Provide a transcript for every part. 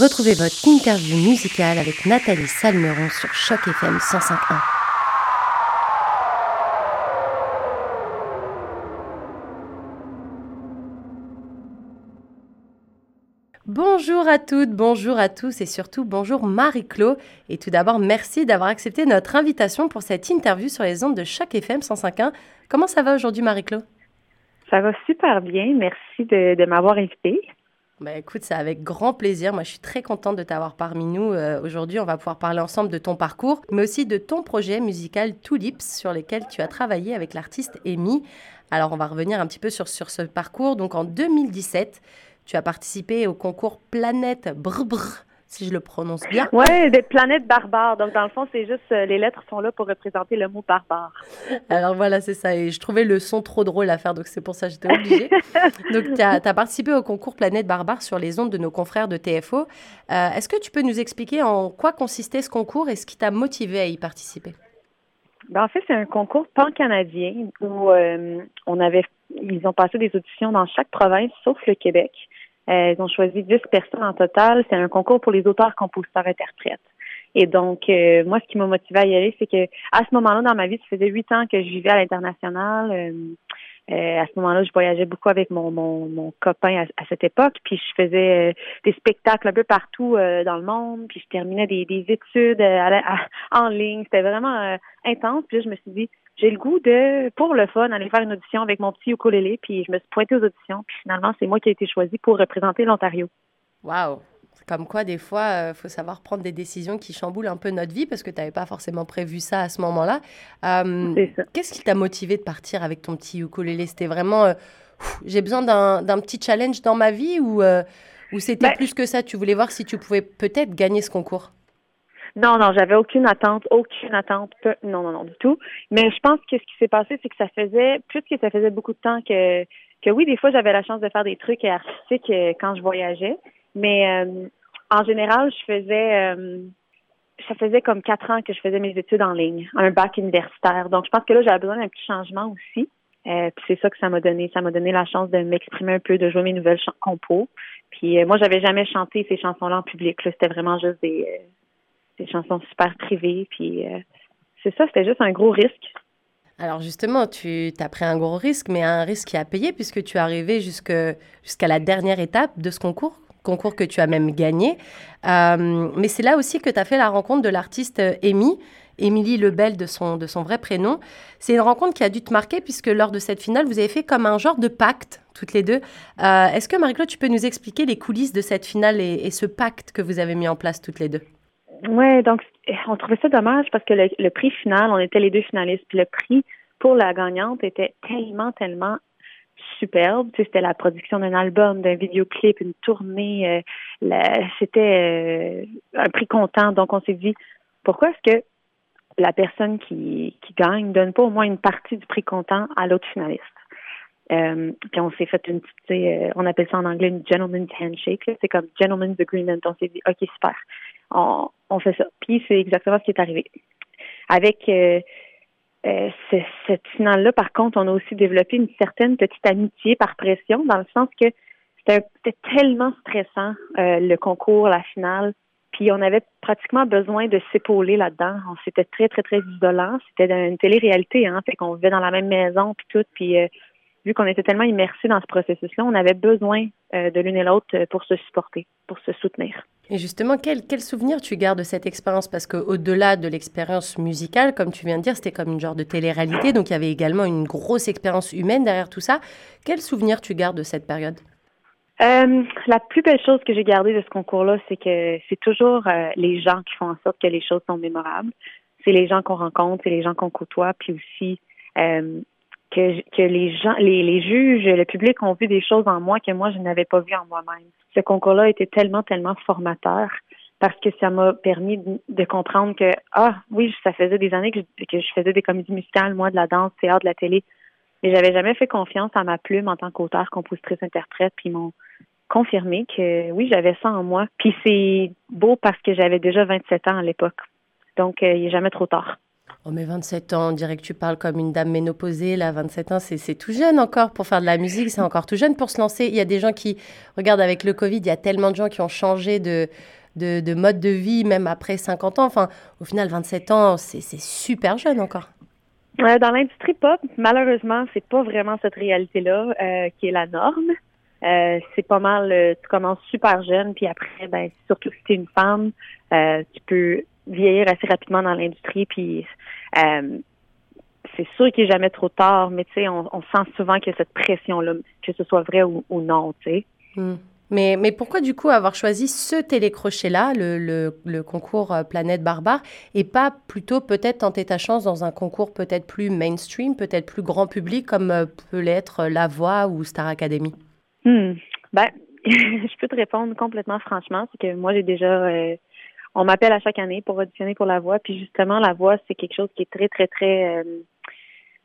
Retrouvez votre interview musicale avec Nathalie Salmeron sur Choc FM 105.1. Bonjour à toutes, bonjour à tous et surtout bonjour Marie-Claude. Et tout d'abord, merci d'avoir accepté notre invitation pour cette interview sur les ondes de Choc FM 105.1. Comment ça va aujourd'hui Marie-Claude? Ça va super bien, merci de, de m'avoir invitée. Bah écoute, c'est avec grand plaisir. Moi, je suis très contente de t'avoir parmi nous. Euh, aujourd'hui, on va pouvoir parler ensemble de ton parcours, mais aussi de ton projet musical Tulips, sur lequel tu as travaillé avec l'artiste Amy. Alors, on va revenir un petit peu sur, sur ce parcours. Donc, en 2017, tu as participé au concours Planète Brr Brr si je le prononce bien. Ouais, des planètes barbares. Donc, dans le fond, c'est juste, euh, les lettres sont là pour représenter le mot barbare. Alors voilà, c'est ça. Et je trouvais le son trop drôle à faire, donc c'est pour ça que j'étais obligée. donc, tu as, participé au concours Planète Barbare sur les ondes de nos confrères de TFO. Euh, est-ce que tu peux nous expliquer en quoi consistait ce concours et ce qui t'a motivé à y participer? Ben, en fait, c'est un concours pan-canadien où euh, on avait, ils ont passé des auditions dans chaque province sauf le Québec. Euh, ils ont choisi 10 personnes en total. C'est un concours pour les auteurs, compositeurs, interprètes. Et donc, euh, moi, ce qui m'a motivé à y aller, c'est que à ce moment-là, dans ma vie, ça faisait huit ans que je vivais à l'international. Euh, à ce moment-là, je voyageais beaucoup avec mon, mon, mon copain à, cette époque, puis je faisais des spectacles un peu partout dans le monde, puis je terminais des, des études en ligne. C'était vraiment intense. Puis là, je me suis dit, j'ai le goût de, pour le fun, aller faire une audition avec mon petit ukulélé, puis je me suis pointée aux auditions, puis finalement, c'est moi qui ai été choisie pour représenter l'Ontario. Wow! Comme quoi, des fois, il euh, faut savoir prendre des décisions qui chamboulent un peu notre vie parce que tu n'avais pas forcément prévu ça à ce moment-là. Euh, Qu'est-ce qui t'a motivé de partir avec ton petit ukulélé? C'était vraiment, euh, j'ai besoin d'un petit challenge dans ma vie ou, euh, ou c'était ben plus que ça? Tu voulais voir si tu pouvais peut-être gagner ce concours? Non, non, j'avais aucune attente, aucune attente, non, non, non, du tout. Mais je pense que ce qui s'est passé, c'est que ça faisait, plus que ça faisait beaucoup de temps que, que oui, des fois, j'avais la chance de faire des trucs artistiques euh, quand je voyageais. Mais euh, en général, je faisais, euh, ça faisait comme quatre ans que je faisais mes études en ligne, un bac universitaire. Donc, je pense que là, j'avais besoin d'un petit changement aussi. Euh, puis c'est ça que ça m'a donné. Ça m'a donné la chance de m'exprimer un peu, de jouer mes nouvelles compos. Puis moi, j'avais jamais chanté ces chansons-là en public. C'était vraiment juste des, des chansons super privées. Puis euh, c'est ça, c'était juste un gros risque. Alors justement, tu as pris un gros risque, mais un risque qui a payé puisque tu es arrivé jusqu'à la dernière étape de ce concours, concours que tu as même gagné. Euh, mais c'est là aussi que tu as fait la rencontre de l'artiste Amy, Émilie Lebel de son, vrai prénom. C'est une rencontre qui a dû te marquer puisque lors de cette finale, vous avez fait comme un genre de pacte toutes les deux. Euh, est-ce que Marie-Claude, tu peux nous expliquer les coulisses de cette finale et ce pacte que vous avez mis en place toutes les deux? Ouais, donc on trouvait ça dommage parce que le, prix final, on était les deux finalistes, puis le prix pour la gagnante était tellement, tellement superbe. Tu sais, c'était la production d'un album, d'un vidéoclip, une tournée. Euh, c'était euh, un prix content. Donc on s'est dit, pourquoi est-ce que la personne qui, qui gagne donne pas au moins une partie du prix content à l'autre finaliste? Euh, puis on s'est fait une petite, euh, on appelle ça en anglais une gentleman's handshake. C'est comme gentleman's agreement. On s'est dit, ok super, on, on fait ça. Puis c'est exactement ce qui est arrivé. Avec euh, euh, cette finale-là, par contre, on a aussi développé une certaine petite amitié par pression, dans le sens que c'était tellement stressant, euh, le concours, la finale. Puis on avait pratiquement besoin de s'épauler là-dedans. On C'était très, très, très isolant. C'était une télé-réalité, hein. Fait qu'on vivait dans la même maison, puis tout. Puis vu qu'on était tellement immersés dans ce processus-là, on avait besoin de l'une et l'autre pour se supporter, pour se soutenir. Et justement, quel, quel souvenir tu gardes de cette expérience? Parce qu'au-delà de l'expérience musicale, comme tu viens de dire, c'était comme une genre de télé-réalité, donc il y avait également une grosse expérience humaine derrière tout ça. Quel souvenir tu gardes de cette période? Euh, la plus belle chose que j'ai gardée de ce concours-là, c'est que c'est toujours euh, les gens qui font en sorte que les choses sont mémorables. C'est les gens qu'on rencontre, c'est les gens qu'on côtoie, puis aussi euh, que, que les gens, les, les juges, le public ont vu des choses en moi que moi, je n'avais pas vues en moi-même. Ce concours-là été tellement, tellement formateur parce que ça m'a permis de, comprendre que, ah oui, ça faisait des années que je, que je faisais des comédies musicales, moi, de la danse, théâtre, de la télé. Mais j'avais jamais fait confiance à ma plume en tant qu'auteur, compositrice, interprète, puis m'ont confirmé que oui, j'avais ça en moi. Puis c'est beau parce que j'avais déjà 27 ans à l'époque. Donc, euh, il n'est jamais trop tard. Oh mais 27 ans, on dirait que tu parles comme une dame ménopausée. Là, 27 ans, c'est tout jeune encore pour faire de la musique. C'est encore tout jeune pour se lancer. Il y a des gens qui, regardent avec le Covid, il y a tellement de gens qui ont changé de, de, mode de vie, même après 50 ans. Enfin, au final, 27 ans, c'est super jeune encore. dans l'industrie pop, malheureusement, c'est pas vraiment cette réalité-là euh, qui est la norme. Euh, c'est pas mal, euh, tu commences super jeune, puis après, ben, surtout si tu es une femme, tu peux vieillir assez rapidement dans l'industrie, puis c'est sûr qu'il n'est jamais trop tard, mais tu sais, on, sent souvent qu'il y a cette pression-là, que ce soit vrai ou, non, tu sais. Hmm. Mais, mais pourquoi du coup avoir choisi ce télécrochet-là, le, le, concours euh, Planète Barbare, et pas plutôt peut-être tenter ta chance dans un concours peut-être plus mainstream, peut-être plus grand public comme euh, peut l'être euh, La Voix ou Star Academy? Hmm. Ben, je peux te répondre complètement franchement, c'est que moi j'ai déjà on m'appelle à chaque année pour auditionner pour La Voix, puis justement La Voix c'est quelque chose qui est très très très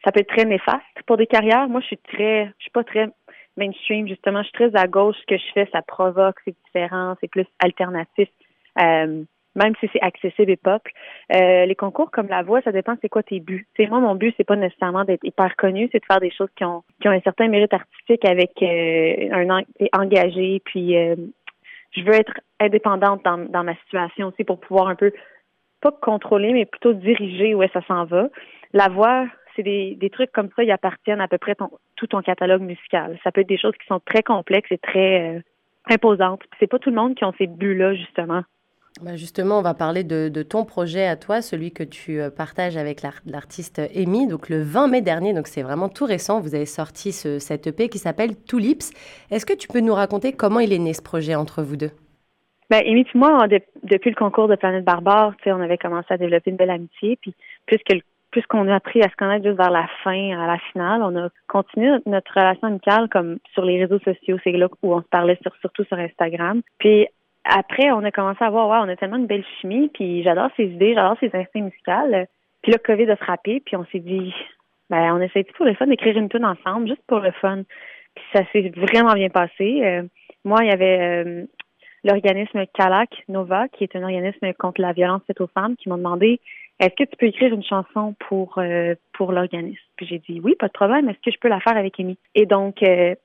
ça peut être très néfaste pour des carrières. Moi je suis très je suis pas très mainstream, justement, je suis très à gauche. Ce que je fais, ça provoque, c'est différent, c'est plus alternatif. Euh, même si c'est accessible et pop. Euh, les concours comme la voix, ça dépend c'est quoi tes buts. C'est moi mon but c'est pas nécessairement d'être hyper connu, c'est de faire des choses qui ont qui ont un certain mérite artistique avec euh, un engagé puis je veux être indépendante dans, ma situation aussi pour pouvoir un peu pas contrôler mais plutôt diriger où est-ce ça s'en va. La voix, c'est des, des, trucs comme ça, ils appartiennent à peu près ton, tout ton catalogue musical. Ça peut être des choses qui sont très complexes et très euh, imposantes. C'est pas tout le monde qui ont ces buts-là, justement. Ben justement, on va parler de, ton projet à toi, celui que tu euh, partages avec l'artiste Amy. Donc le 20 mai dernier, donc c'est vraiment tout récent, vous avez sorti ce, cette EP qui s'appelle Tulips. Est-ce que tu peux nous raconter comment il est né ce projet entre vous deux? Ben, Amy moi, depuis le concours de Planète Barbare, on avait commencé à développer une belle amitié. Puis, puisque puisqu'on a appris à se connaître juste vers la fin, à la finale, on a continué notre, relation amicale comme sur les réseaux sociaux. C'est là où on se parlait surtout sur Instagram. Puis après, on a commencé à voir, ouais, on a tellement une belle chimie, puis j'adore ses idées, j'adore ses instincts musicaux. Puis le COVID a frappé, puis on s'est dit, ben, on essaie pour le fun d'écrire une tune ensemble, juste pour le fun. Puis ça s'est vraiment bien passé. Euh, moi, il y avait euh, l'organisme CALAC Nova, qui est un organisme contre la violence faite aux femmes, qui m'ont demandé est-ce que tu peux écrire une chanson pour euh, pour l'organisme? Puis j'ai dit oui, pas de problème. Est-ce que je peux la faire avec Amy? Et donc euh,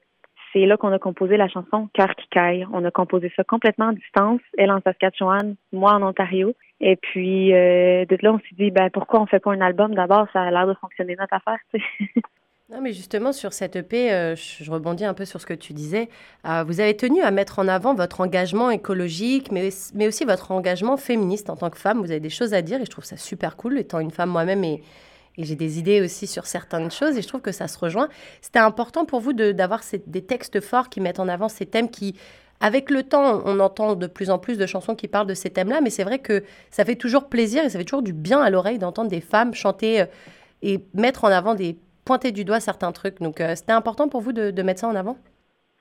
c'est là qu'on a composé la chanson Cœur qui caille. On a composé ça complètement à distance, elle en Saskatchewan, moi en Ontario. Et puis euh, de là, on s'est dit ben pourquoi on fait pas un album? D'abord, ça a l'air de fonctionner notre affaire. Non, mais justement, sur cette EP, euh, je rebondis un peu sur ce que tu disais. Euh, vous avez tenu à mettre en avant votre engagement écologique, mais, mais aussi votre engagement féministe en tant que femme. Vous avez des choses à dire et je trouve ça super cool, étant une femme moi-même et, et j'ai des idées aussi sur certaines choses et je trouve que ça se rejoint. C'était important pour vous d'avoir des textes forts qui mettent en avant ces thèmes qui, avec le temps, on entend de plus en plus de chansons qui parlent de ces thèmes-là, mais c'est vrai que ça fait toujours plaisir et ça fait toujours du bien à l'oreille d'entendre des femmes chanter euh, et mettre en avant pointer du doigt certains trucs. Donc, euh, c'était important pour vous de, mettre ça en avant?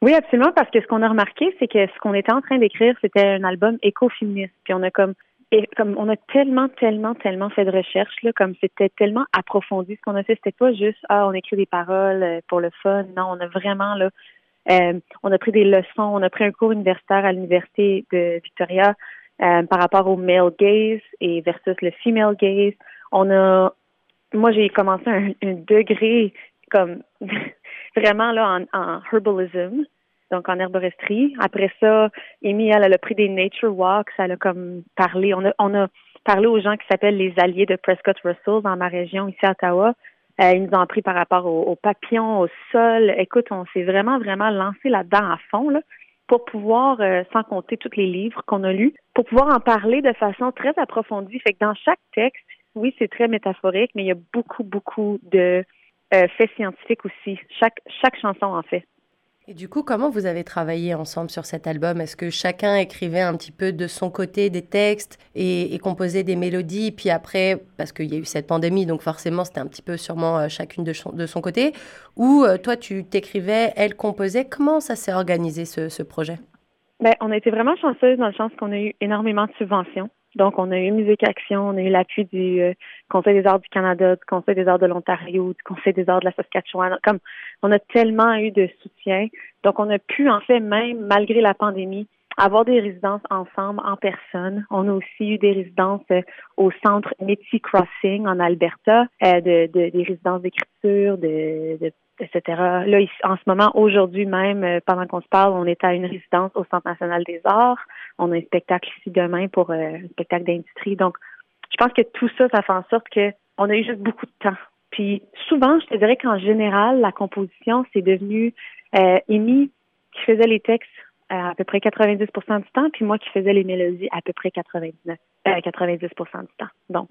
Oui, absolument, parce que ce qu'on a remarqué, c'est que ce qu'on était en train d'écrire, c'était un album écoféministe. Puis on a comme et comme on a tellement, tellement, tellement fait de recherches, là, comme c'était tellement approfondi ce qu'on a fait, c'était pas juste ah, on écrit des paroles euh, pour le fun. Non, on a vraiment là euh, on a pris des leçons, on a pris un cours universitaire à l'Université de Victoria par rapport au male gaze et versus le female gaze. On a moi, j'ai commencé un, degré comme vraiment là en, en, herbalism, donc en herboristerie. Après ça, Amy, elle, a pris des nature walks, elle a comme parlé. On a, on a parlé aux gens qui s'appellent les alliés de Prescott Russell dans ma région ici à Ottawa. Euh, ils nous ont appris par rapport aux, papillons, au sol. Écoute, on s'est vraiment, vraiment lancé là-dedans à fond, là, pour pouvoir, euh, sans compter tous les livres qu'on a lus, pour pouvoir en parler de façon très approfondie. Fait que dans chaque texte, oui, c'est très métaphorique, mais il y a beaucoup, beaucoup de euh, faits scientifiques aussi. Chaque, chaque chanson en fait. Et du coup, comment vous avez travaillé ensemble sur cet album? Est-ce que chacun écrivait un petit peu de son côté des textes et, composait des mélodies Puis après, parce qu'il y a eu cette pandémie, donc forcément, c'était un petit peu sûrement euh, chacune de, son côté. Ou euh, toi, tu t'écrivais, elle composait? Comment ça s'est organisé, ce, ce projet? Ben, on a été vraiment chanceuse dans le sens qu'on a eu énormément de subventions. Donc, on a eu Musique Action, on a eu l'appui du euh, Conseil des arts du Canada, du Conseil des arts de l'Ontario, du Conseil des arts de la Saskatchewan. Comme on a tellement eu de soutien, donc on a pu, en fait, même malgré la pandémie, avoir des résidences ensemble en personne. On a aussi eu des résidences euh, au centre Métis Crossing en Alberta, euh, de, de, des résidences d'écriture, de, de etc. Là, en ce moment, aujourd'hui même, euh, pendant qu'on se parle, on est à une résidence au Centre national des arts. On a un spectacle ici demain pour un spectacle d'industrie. Donc, je pense que tout ça, ça fait en sorte que on a eu juste beaucoup de temps. Puis souvent, je te dirais qu'en général, la composition, c'est devenu euh, Amy qui faisait les textes à, peu près 90% du temps, puis moi qui faisais les mélodies à peu près 99, 90% euh, du temps. Donc.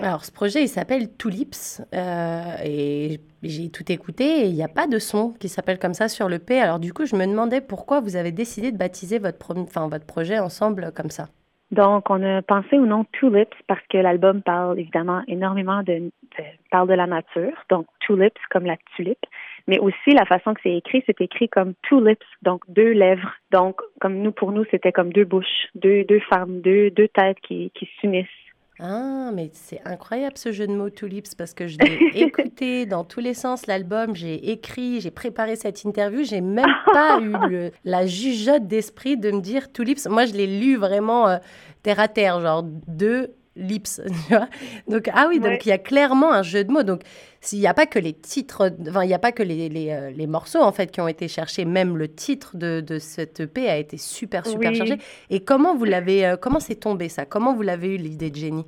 Alors, ce projet, il s'appelle Tulips, euh, et j'ai tout écouté, et il n'y a pas de son qui s'appelle comme ça sur le P. Alors, du coup, je me demandais pourquoi vous avez décidé de baptiser votre, enfin, votre projet ensemble comme ça. Donc, on a pensé au nom Tulips parce que l'album parle évidemment énormément de, parle de la nature. Donc, Tulips comme la tulipe, mais aussi la façon que c'est écrit, c'est écrit comme two lips, donc deux lèvres. Donc, comme nous, pour nous, c'était comme deux bouches, deux, deux femmes, deux, deux têtes qui, qui s'unissent. Ah, mais c'est incroyable ce jeu de mots Tulips parce que je l'ai écouté dans tous les sens l'album, j'ai écrit, j'ai préparé cette interview, j'ai même pas eu le, la jugeote d'esprit de me dire Tulips. Moi, je l'ai lu vraiment euh, terre à terre, genre deux lips. donc, ah oui, donc il y a clairement un jeu de mots. Donc, s'il n'y a pas que les titres, enfin, il n'y a pas que les, les, euh, les, morceaux, en fait, qui ont été cherchés. Même le titre de, de cette EP a été super, super chargé. Et comment vous l'avez, euh, comment c'est tombé, ça? Comment vous l'avez eu, l'idée de génie?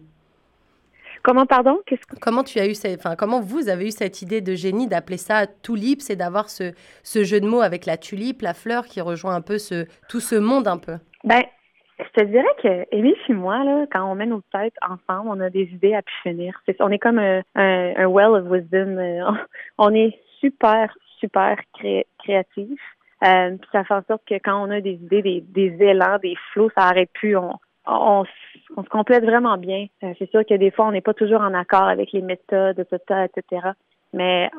Comment, pardon? Comment tu as eu enfin, comment vous avez eu cette idée de génie d'appeler ça tulips et d'avoir ce, ce jeu de mots avec la tulipe, la fleur qui rejoint un peu ce, tout ce monde un peu? Ben, je te dirais que Amy et moi, là, quand on met nos têtes ensemble, on a des idées à pu finir. on est comme un, un, well of wisdom. Euh, on est super, super cré, créatif. Euh, ça fait en sorte que quand on a des idées, des, des élans, des flots, ça arrête plus. On, on, on se complète vraiment bien. Euh, c'est sûr que des fois, on n'est pas toujours en accord avec les méthodes, etc., etc. Mais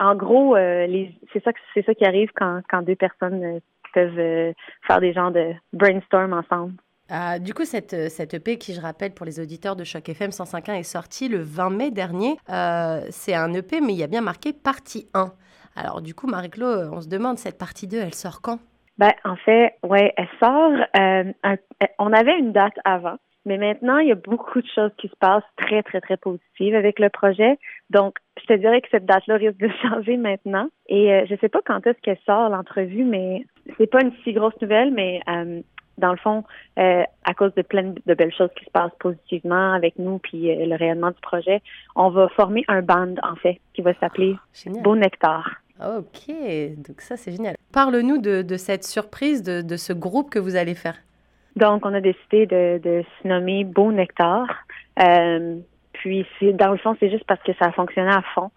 en gros, euh, c'est ça, c'est ça qui arrive quand, quand deux personnes peuvent euh, faire des genres de brainstorm ensemble. Ah, du coup, cette, euh, cette EP qui, je rappelle, pour les auditeurs de Choc FM 105.1 est sortie le 20 mai dernier. Euh, c'est un EP, mais il y a bien marqué partie 1. Alors, du coup, Marie-Claude, on se demande, cette partie 2, elle sort quand? Ben, en fait, ouais, elle sort. on avait une date avant. Mais maintenant, il y a beaucoup de choses qui se passent très, très, très positives avec le projet. Donc, je te dirais que cette date-là risque de changer maintenant. Et euh, je sais pas quand est-ce qu'elle sort l'entrevue, mais c'est pas une si grosse nouvelle, mais euh, dans le fond, euh, à cause de plein de belles choses qui se passent positivement avec nous, puis le rayonnement du projet, on va former un band, en fait, qui va s'appeler oh, Beau Nectar. Ok, donc ça c'est génial. Parle-nous de, de, cette surprise, de, de ce groupe que vous allez faire. Donc, on a décidé de, de se nommer Beau Nectar. Euh, puis, dans le fond, c'est juste parce que ça a fonctionné à fond.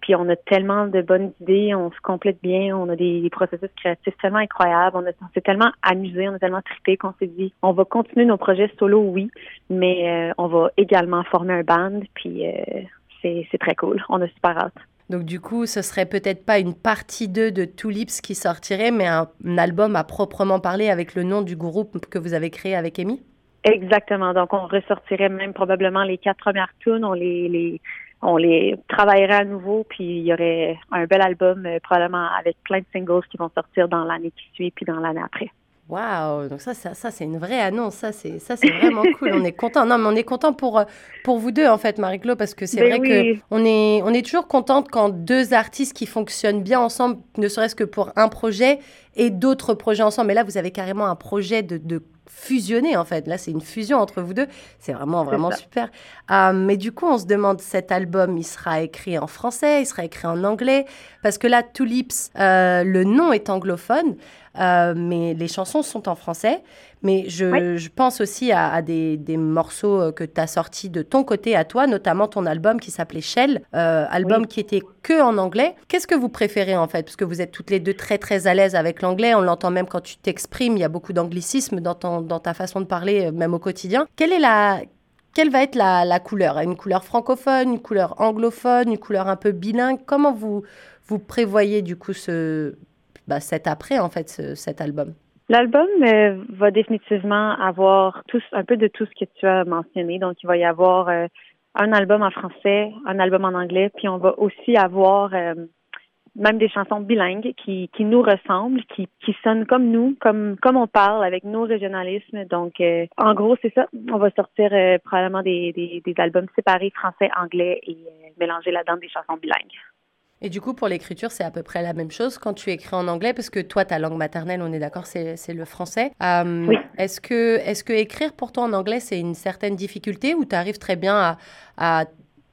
Puis, on a tellement de bonnes idées, on se complète bien, on a des, processus créatifs tellement incroyables, on, s'est tellement amusé, on a tellement trippé qu'on s'est dit, on va continuer nos projets solo, oui, mais euh, on va également former un band. Puis, euh, c'est très cool. On a super hâte. Donc du coup, ce serait peut-être pas une partie 2 de Tulips qui sortirait, mais un, album à proprement parler avec le nom du groupe que vous avez créé avec Amy? Exactement. Donc on ressortirait même probablement les quatre premières tunes, on les, les on les travaillerait à nouveau, puis il y aurait un bel album euh, probablement avec plein de singles qui vont sortir dans l'année qui suit puis dans l'année après. Waouh, donc ça, ça, ça c'est une vraie annonce, ça c'est, ça c'est vraiment cool. On est content. Non, mais on est content pour euh, pour vous deux en fait, Marie-Claude, parce que c'est ben vrai qu'on que on est on est toujours contente quand deux artistes qui fonctionnent bien ensemble, ne serait-ce que pour un projet et d'autres projets ensemble. Mais là, vous avez carrément un projet de, de fusionner en fait. Là, c'est une fusion entre vous deux. C'est vraiment, vraiment super. Euh, mais du coup, on se demande, cet album, il sera écrit en français, il sera écrit en anglais, parce que là, Tulips, euh, le nom est anglophone. Euh, mais les chansons sont en français. Mais je, je pense aussi à, des, des, morceaux euh, que tu as sortis de ton côté à toi, notamment ton album qui s'appelait Shell, euh, album qui était que en anglais. Qu'est-ce que vous préférez en fait? Parce que vous êtes toutes les deux très très à l'aise avec l'anglais, on l'entend même quand tu t'exprimes, il y a beaucoup d'anglicisme dans, dans ta façon de parler, même au quotidien. Quelle est la, quelle va être la, la, couleur? Une couleur francophone, une couleur anglophone, une couleur un peu bilingue? Comment vous, vous prévoyez du coup ce, bah, cet après, en fait, cet album? L'album euh, va définitivement avoir tous un peu de tout ce que tu as mentionné. Donc, il va y avoir euh, un album en français, un album en anglais, puis on va aussi avoir euh, même des chansons bilingues qui, qui nous ressemblent, qui, qui sonnent comme nous, comme comme on parle avec nos régionalismes. Donc, en gros, c'est ça. On va sortir probablement des, des, des, albums séparés français, anglais et mélanger là-dedans des chansons bilingues. Et du coup, pour l'écriture, c'est à peu près la même chose quand tu écris en anglais, parce que toi, ta langue maternelle, on est d'accord, c'est le français. oui. Est-ce que, est que écrire pour toi en anglais, c'est une certaine difficulté ou tu arrives très bien à, à,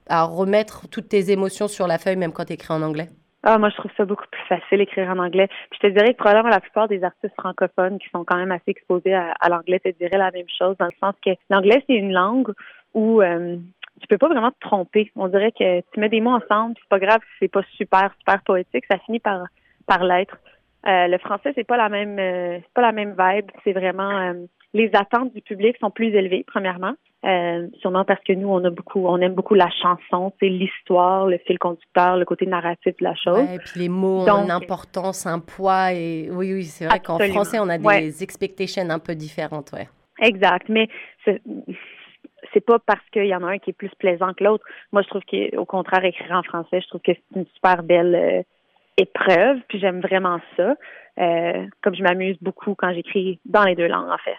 à remettre toutes tes émotions sur la feuille, même quand tu écris en anglais? Ah, moi, je trouve ça beaucoup plus facile d'écrire en anglais. Puis je te dirais que probablement la plupart des artistes francophones qui sont quand même assez exposés à, l'anglais te diraient la même chose, dans le sens que l'anglais, c'est une langue où euh, tu peux pas vraiment te tromper. On dirait que tu mets des mots ensemble, c'est pas grave c'est pas super, super poétique, ça finit par, par l'être. Euh, le français, c'est pas la même euh, c'est pas la même vibe. C'est vraiment euh, les attentes du public sont plus élevées, premièrement. Sûrement parce que nous, on a beaucoup, on aime beaucoup la chanson, c'est l'histoire, le fil conducteur, le côté narratif de la chose. et puis les mots ont une importance, un poids. Et oui, oui, c'est vrai qu'en français, on a des expectations un peu différentes, ouais. Exact, mais c'est pas parce qu'il y en a un qui est plus plaisant que l'autre. Moi, je trouve qu'au contraire, écrire en français, je trouve que c'est une super belle euh, épreuve, puis j'aime vraiment ça. Euh, comme je m'amuse beaucoup quand j'écris dans les deux langues, en fait.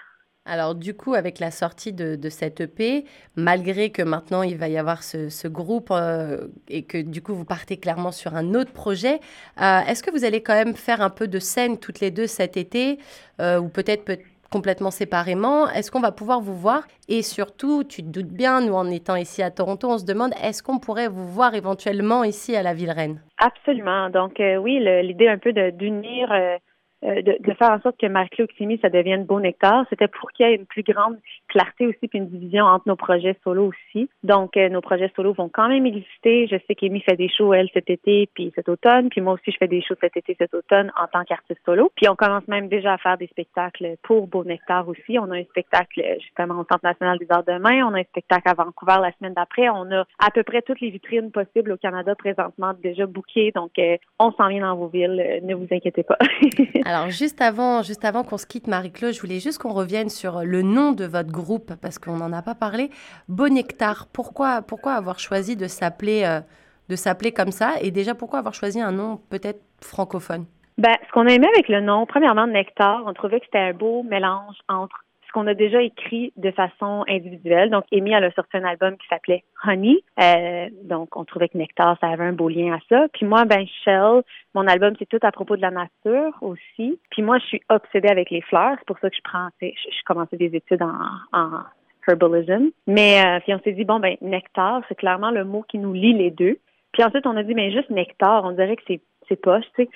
Alors du coup, avec la sortie de, cette EP, malgré que maintenant il va y avoir ce, groupe euh, et que du coup vous partez clairement sur un autre projet, est-ce que vous allez quand même faire un peu de scène toutes les deux cet été ou peut-être peut complètement séparément Est-ce qu'on va pouvoir vous voir? Et surtout, tu te doutes bien, nous en étant ici à Toronto, on se demande est-ce qu'on pourrait vous voir éventuellement ici à la Ville Reine? Absolument. Donc oui, l'idée un peu d'unir euh, de, de, faire en sorte que Marie-Claude ça devienne beau nectar. C'était pour qu'il y ait une plus grande clarté aussi puis une division entre nos projets solo aussi. Donc, euh, nos projets solo vont quand même exister. Je sais qu'Amy fait des shows, elle, cet été puis cet automne. Puis moi aussi, je fais des shows cet été, cet automne en tant qu'artiste solo. Puis on commence même déjà à faire des spectacles pour Beau Nectar aussi. On a un spectacle justement au Centre national des arts demain. On a un spectacle à Vancouver la semaine d'après. On a à peu près toutes les vitrines possibles au Canada présentement déjà bookées. Donc, euh, on s'en vient dans vos villes. ne vous inquiétez pas. Alors, juste avant, juste avant qu'on se quitte, Marie-Claude, je voulais juste qu'on revienne sur le nom de votre groupe, parce qu'on n'en a pas parlé. Bonectar, pourquoi, pourquoi avoir choisi de s'appeler euh, de s'appeler comme ça? Et déjà, pourquoi avoir choisi un nom peut-être francophone? Ben, ce qu'on aimait avec le nom, premièrement, Nectar, on trouvait que c'était un beau mélange entre ce qu'on a déjà écrit de façon individuelle. Donc, Amy, elle a sorti un album qui s'appelait Honey. Euh, donc, on trouvait que Nectar, ça avait un beau lien à ça. Puis moi, ben, Shell, mon album, c'est tout à propos de la nature aussi. Puis moi, je suis obsédée avec les fleurs. C'est pour ça que je prends, je, je commençais des études en, herbalism. Mais, euh, puis on s'est dit, bon, ben, Nectar, c'est clairement le mot qui nous lie les deux. Puis ensuite, on a dit, mais juste Nectar, on dirait que c'est, poche, tu sais.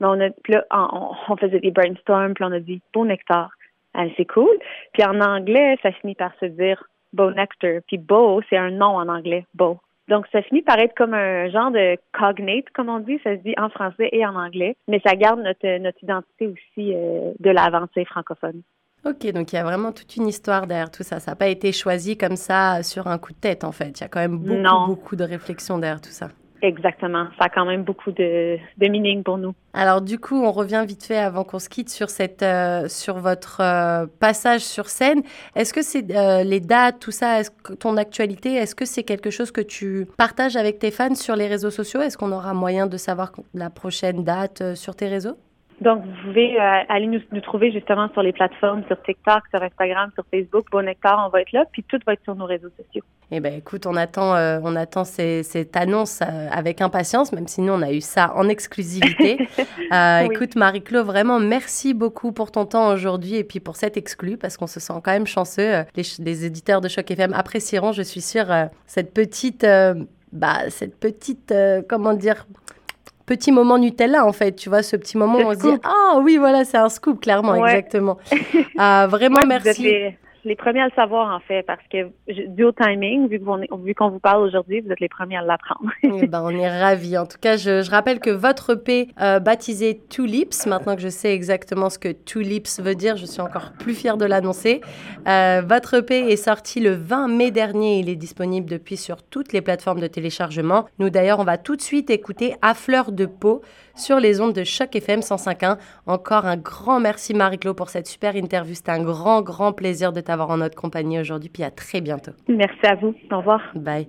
Mais on a, puis là, on, on faisait des brainstorms, puis on a dit, beau nectar. C'est cool. Puis en anglais, ça finit par se dire Beau Nectar. Puis Beau, c'est un nom en anglais, Beau. Donc, ça finit par être comme un genre de cognate, comme on dit. Ça se dit en français et en anglais. Mais ça garde notre, notre identité aussi euh, de l'avancée francophone. Ok, donc il y a vraiment toute une histoire derrière tout ça. Ça n'a pas été choisi comme ça sur un coup de tête, en fait. Il y a quand même beaucoup, beaucoup de réflexion derrière tout ça. Exactement. Ça a quand même beaucoup de, de meaning pour nous. Alors du coup, on revient vite fait avant qu'on se quitte sur cette, euh, sur votre euh, passage sur scène. Est-ce que c'est euh, les dates, tout ça, est-ce ton actualité, est-ce que c'est quelque chose que tu partages avec tes fans sur les réseaux sociaux? Est-ce qu'on aura moyen de savoir la prochaine date sur tes réseaux? Donc, vous pouvez euh, aller nous, nous, trouver justement sur les plateformes, sur TikTok, sur Instagram, sur Facebook. Bon Nectar, on va être là, puis tout va être sur nos réseaux sociaux. Eh bien, écoute, on attend, euh, on attend cette annonce euh, avec impatience, même si nous, on a eu ça en exclusivité. Écoute, Marie-Claude, vraiment, merci beaucoup pour ton temps aujourd'hui et puis pour cet exclu, parce qu'on se sent quand même chanceux. Les, les, éditeurs de Choc FM apprécieront, je suis sûre, cette petite... bah, cette petite, comment dire, petit moment Nutella, en fait. Tu vois, ce petit moment où on se dit Ah oui, voilà, c'est un scoop, clairement, exactement. Ah, vraiment, merci les premiers à le savoir, en fait, parce que dû au timing, vu qu'on vous parle aujourd'hui, vous êtes les premiers à l'apprendre. ben, on est ravis. En tout cas, je, rappelle que votre EP euh, baptisé Two Lips, maintenant que je sais exactement ce que Two Lips veut dire, je suis encore plus fière de l'annoncer. Euh, votre EP est sorti le 20 mai dernier. Il est disponible depuis sur toutes les plateformes de téléchargement. Nous, d'ailleurs, on va tout de suite écouter À fleur de peau sur les ondes de Choc FM 105.1. Encore un grand merci, Marie-Claude, pour cette super interview. C'était un grand, grand plaisir de t'avoir en notre compagnie aujourd'hui. Puis à très bientôt. Merci à vous. Au revoir. Bye.